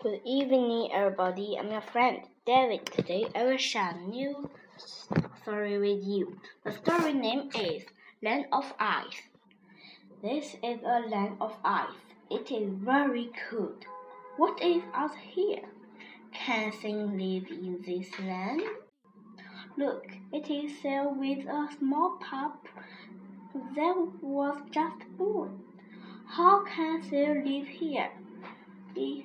Good evening, everybody. I'm your friend David. Today I will share a new story with you. The story name is Land of Ice. This is a land of ice. It is very cold. What is out here? Can things live in this land? Look, it is filled with a small pup that was just born. How can they live here? These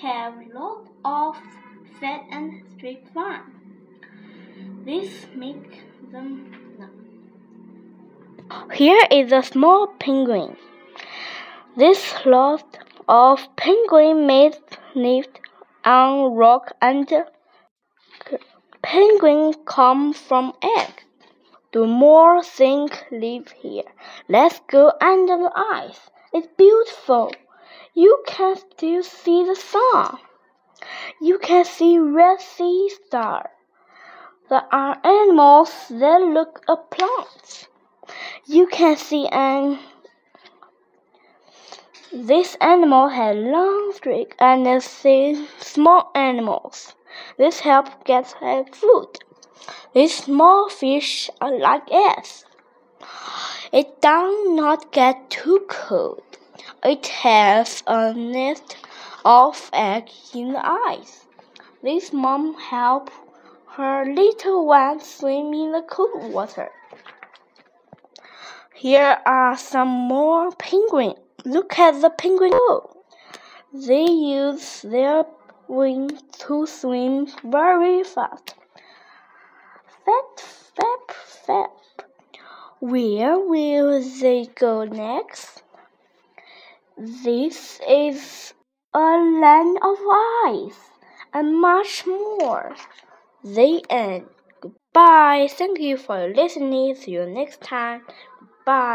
have lots of fat and straight fun. This makes them. Here is a small penguin. This lot of penguin made live on rock and penguin come from egg. Do more things live here? Let's go under the ice. It's beautiful. You can still see the sun. You can see red sea star. There are animals that look at plants. You can see an this animal has long streak and see small animals. This helps get food. These small fish are like us. It does not get too cold. It has a nest of eggs in the ice. This mom help her little one swim in the cold water. Here are some more penguins. Look at the penguin go. They use their wings to swim very fast. Fat, fap, fap. Where will they go next? This is a land of ice and much more. The end. Goodbye. Thank you for listening. See you next time. Bye.